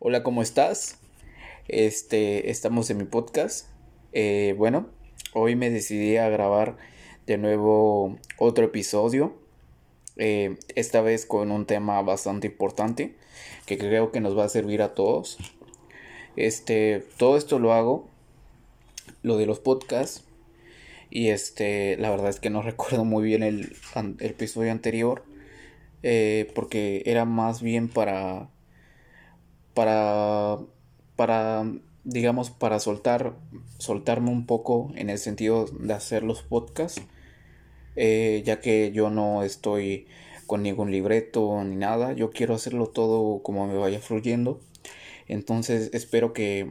Hola, ¿cómo estás? Este, estamos en mi podcast. Eh, bueno, hoy me decidí a grabar de nuevo otro episodio. Eh, esta vez con un tema bastante importante que creo que nos va a servir a todos. Este, todo esto lo hago, lo de los podcasts. Y este, la verdad es que no recuerdo muy bien el, el episodio anterior. Eh, porque era más bien para para para digamos para soltar soltarme un poco en el sentido de hacer los podcasts eh, ya que yo no estoy con ningún libreto ni nada yo quiero hacerlo todo como me vaya fluyendo. Entonces espero que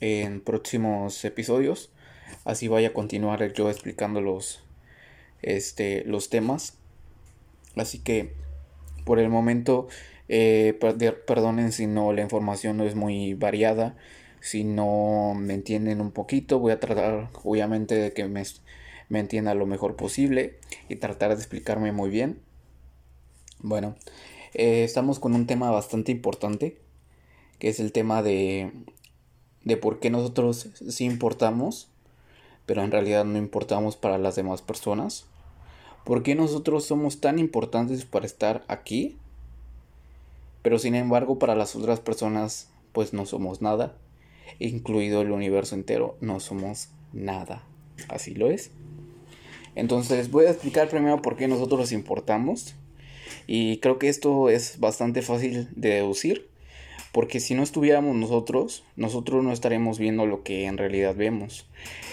en próximos episodios así vaya a continuar yo explicando los este los temas. Así que por el momento, eh, perdonen si no la información no es muy variada, si no me entienden un poquito, voy a tratar obviamente de que me, me entienda lo mejor posible y tratar de explicarme muy bien. Bueno, eh, estamos con un tema bastante importante, que es el tema de, de por qué nosotros sí importamos, pero en realidad no importamos para las demás personas. ¿Por qué nosotros somos tan importantes para estar aquí? Pero sin embargo para las otras personas pues no somos nada. Incluido el universo entero no somos nada. Así lo es. Entonces voy a explicar primero por qué nosotros importamos. Y creo que esto es bastante fácil de deducir. Porque si no estuviéramos nosotros, nosotros no estaremos viendo lo que en realidad vemos.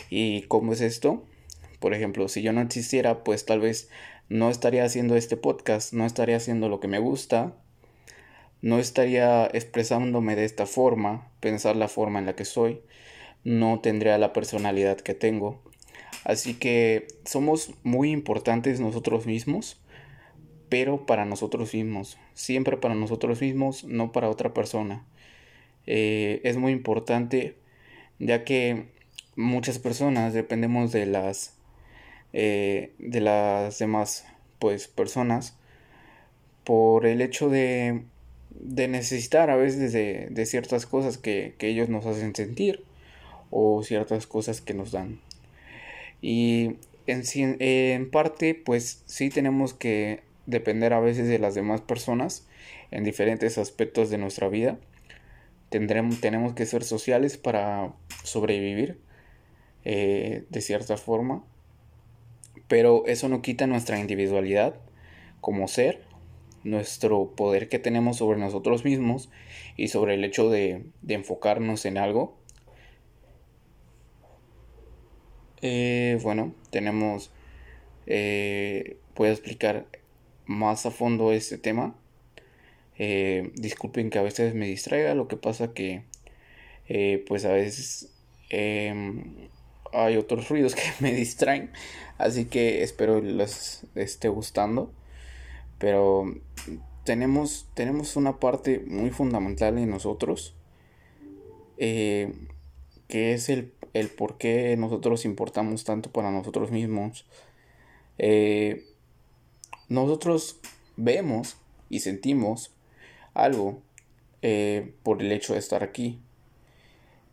¿Y cómo es esto? Por ejemplo, si yo no existiera, pues tal vez no estaría haciendo este podcast, no estaría haciendo lo que me gusta, no estaría expresándome de esta forma, pensar la forma en la que soy, no tendría la personalidad que tengo. Así que somos muy importantes nosotros mismos, pero para nosotros mismos, siempre para nosotros mismos, no para otra persona. Eh, es muy importante ya que muchas personas dependemos de las eh, de las demás pues personas por el hecho de, de necesitar a veces de, ciertas cosas que, ellos nos hacen sentir o ciertas cosas que nos dan. Y en, en parte pues sí tenemos que depender a veces de las demás personas en diferentes aspectos de nuestra vida. Tenemos que ser sociales para sobrevivir eh, de cierta forma. Pero eso no quita nuestra individualidad como ser, nuestro poder que tenemos sobre nosotros mismos y sobre el hecho de, enfocarnos en algo. Eh, bueno, tenemos... Eh, voy a explicar más a fondo este tema. Eh, disculpen que a veces me distraiga, lo que pasa que pues a veces em, hay otros ruidos que me distraen. Así que espero les esté gustando. Pero tenemos, tenemos una parte muy fundamental en nosotros. Eh, que es el, el, por qué nosotros importamos tanto para nosotros mismos. Eh, nosotros vemos y sentimos algo eh, por el hecho de estar aquí.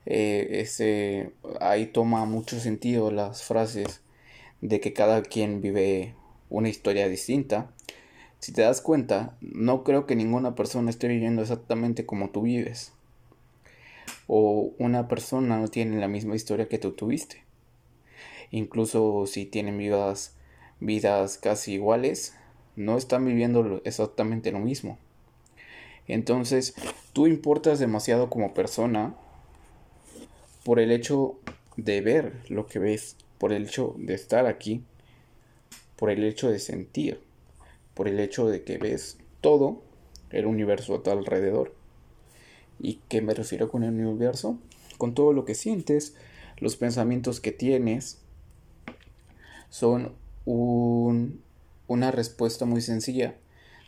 Ese, ahí toma mucho sentido las frases de que cada quien vive una historia distinta. Si te das cuenta, no creo que ninguna persona esté viviendo exactamente como tú vives. O una persona no tiene la misma historia que tú tuviste. Incluso si tienen vidas, vidas casi iguales, no están viviendo exactamente lo mismo. Entonces, tú importas demasiado como persona por el hecho de ver lo que ves, por el hecho de estar aquí, por el hecho de sentir, por el hecho de que ves todo el universo a tu alrededor. ¿Y qué me refiero con el universo? Con todo lo que sientes, los pensamientos que tienes, son un, una respuesta muy sencilla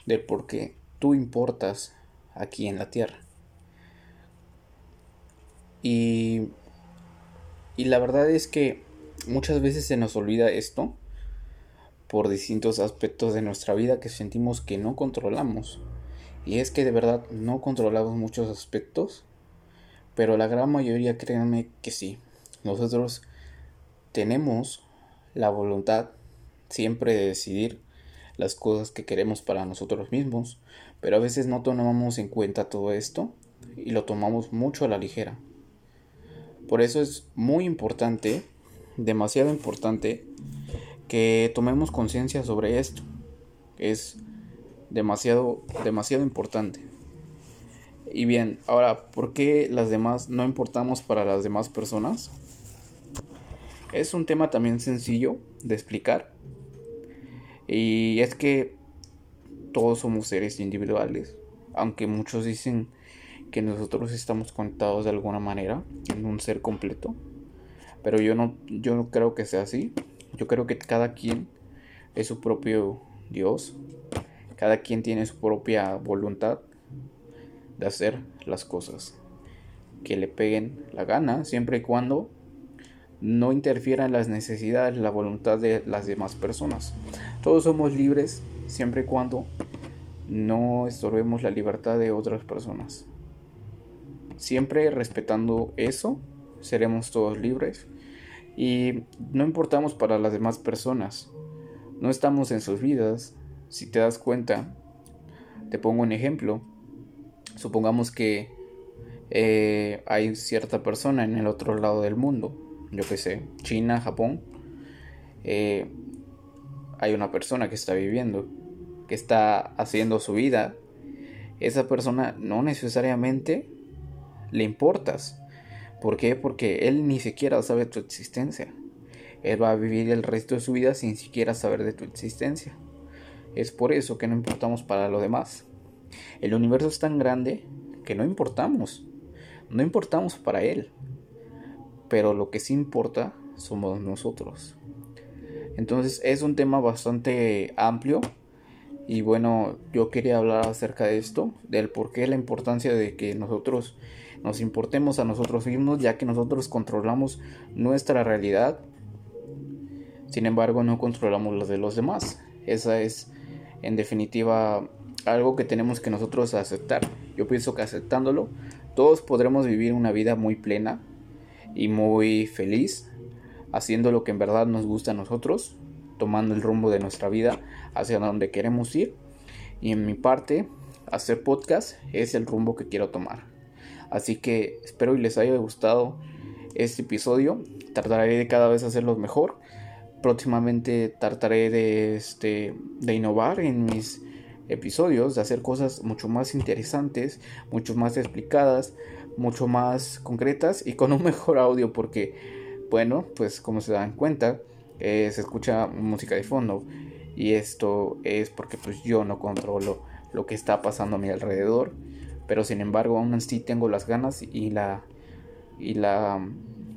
del por qué tú importas aquí en la Tierra. Y y la verdad es que muchas veces se nos olvida esto por distintos aspectos de nuestra vida que sentimos que no controlamos. Y es que de verdad no controlamos muchos aspectos, pero la gran mayoría créanme que sí. Nosotros tenemos la voluntad siempre de decidir las cosas que queremos para nosotros mismos, pero a veces no tomamos en cuenta todo esto y lo tomamos mucho a la ligera. Por eso es muy importante, demasiado importante, que tomemos conciencia sobre esto. Es demasiado, demasiado importante. Y bien, ahora, ¿por qué las demás no importamos para las demás personas? Es un tema también sencillo de explicar. Y es que todos somos seres individuales, aunque muchos dicen que nosotros estamos conectados de alguna manera en un ser completo. Pero yo no, yo no creo que sea así. Yo creo que cada quien es su propio Dios. Cada quien tiene su propia voluntad de hacer las cosas que le peguen la gana, siempre y cuando no interfiera en las necesidades, la voluntad de las demás personas. Todos somos libres siempre y cuando no estorbemos la libertad de otras personas. Siempre respetando eso, seremos todos libres y no importamos para las demás personas. No estamos en sus vidas. Si te das cuenta, te pongo un ejemplo. Supongamos que eh, hay cierta persona en el otro lado del mundo, yo que sé, China, Japón. Eh, hay una persona que está viviendo, que está haciendo su vida. Esa persona no necesariamente le importas. ¿Por qué? Porque él ni siquiera sabe tu existencia. Él va a vivir el resto de su vida sin siquiera saber de tu existencia. Es por eso que no importamos para lo demás. El universo es tan grande que no importamos. No importamos para él. Pero lo que sí importa somos nosotros. Entonces es un tema bastante amplio. Y bueno, yo quería hablar acerca de esto, del por qué la importancia de que nosotros nos importemos a nosotros mismos, ya que nosotros controlamos nuestra realidad. Sin embargo, no controlamos las de los demás. Esa es, en definitiva, algo que tenemos que nosotros aceptar. Yo pienso que aceptándolo, todos podremos vivir una vida muy plena y muy feliz, haciendo lo que en verdad nos gusta a nosotros, tomando el rumbo de nuestra vida hacia donde queremos ir. Y en mi parte, hacer podcast es el rumbo que quiero tomar. Así que espero y les haya gustado este episodio. Trataré de cada vez hacerlo mejor. Próximamente trataré de, este, de innovar en mis episodios, de hacer cosas mucho más interesantes, mucho más explicadas, mucho más concretas y con un mejor audio porque, bueno, pues como se dan cuenta, eh, se escucha música de fondo y esto es porque pues yo no controlo lo que está pasando a mi alrededor pero sin embargo aún así tengo las ganas y la y la,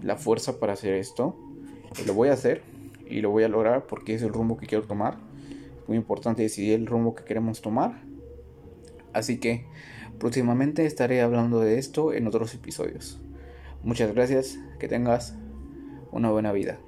la fuerza para hacer esto. Lo voy a hacer y lo voy a lograr porque es el rumbo que quiero tomar. Es muy importante decidir el rumbo que queremos tomar. Así que próximamente estaré hablando de esto en otros episodios. Muchas gracias que tengas una buena vida